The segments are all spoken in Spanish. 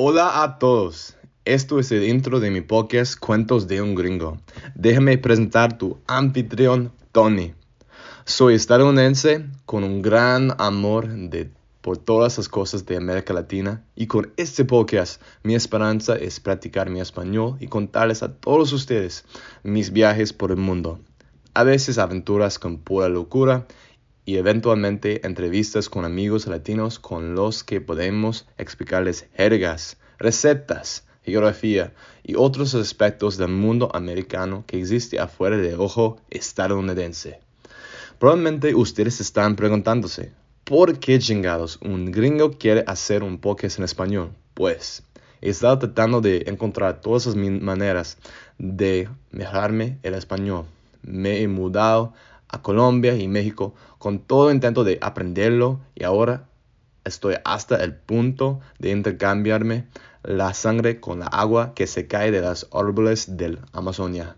Hola a todos. Esto es el intro de mi podcast Cuentos de un Gringo. Déjame presentar tu anfitrión Tony. Soy estadounidense con un gran amor por todas las cosas de América Latina y con este podcast mi esperanza es practicar mi español y contarles a todos ustedes mis viajes por el mundo. A veces aventuras con pura locura y eventualmente entrevistas con amigos latinos con los que podemos explicarles jergas, recetas, geografía y otros aspectos del mundo americano que existe afuera del ojo estadounidense. Probablemente ustedes están preguntándose, ¿por qué chingados un gringo quiere hacer un podcast en español? Pues he estado tratando de encontrar todas las maneras de mejorarme el español. Me he mudado a Colombia y México con todo intento de aprenderlo y ahora estoy hasta el punto de intercambiarme la sangre con la agua que se cae de los árboles del Amazonia.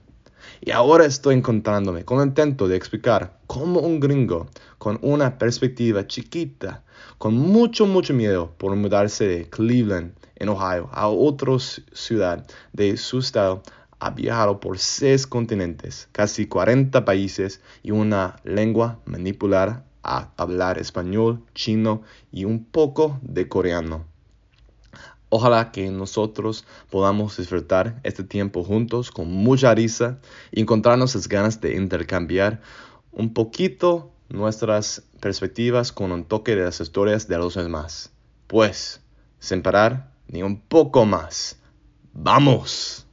Y ahora estoy encontrándome con el intento de explicar cómo un gringo con una perspectiva chiquita, con mucho, mucho miedo por mudarse de Cleveland, en Ohio, a otra ciudad de su estado, ha viajado por seis continentes, casi 40 países y una lengua manipular a hablar español, chino y un poco de coreano. Ojalá que nosotros podamos disfrutar este tiempo juntos con mucha risa y encontrarnos las ganas de intercambiar un poquito nuestras perspectivas con un toque de las historias de los demás. Pues, sin parar ni un poco más. ¡Vamos!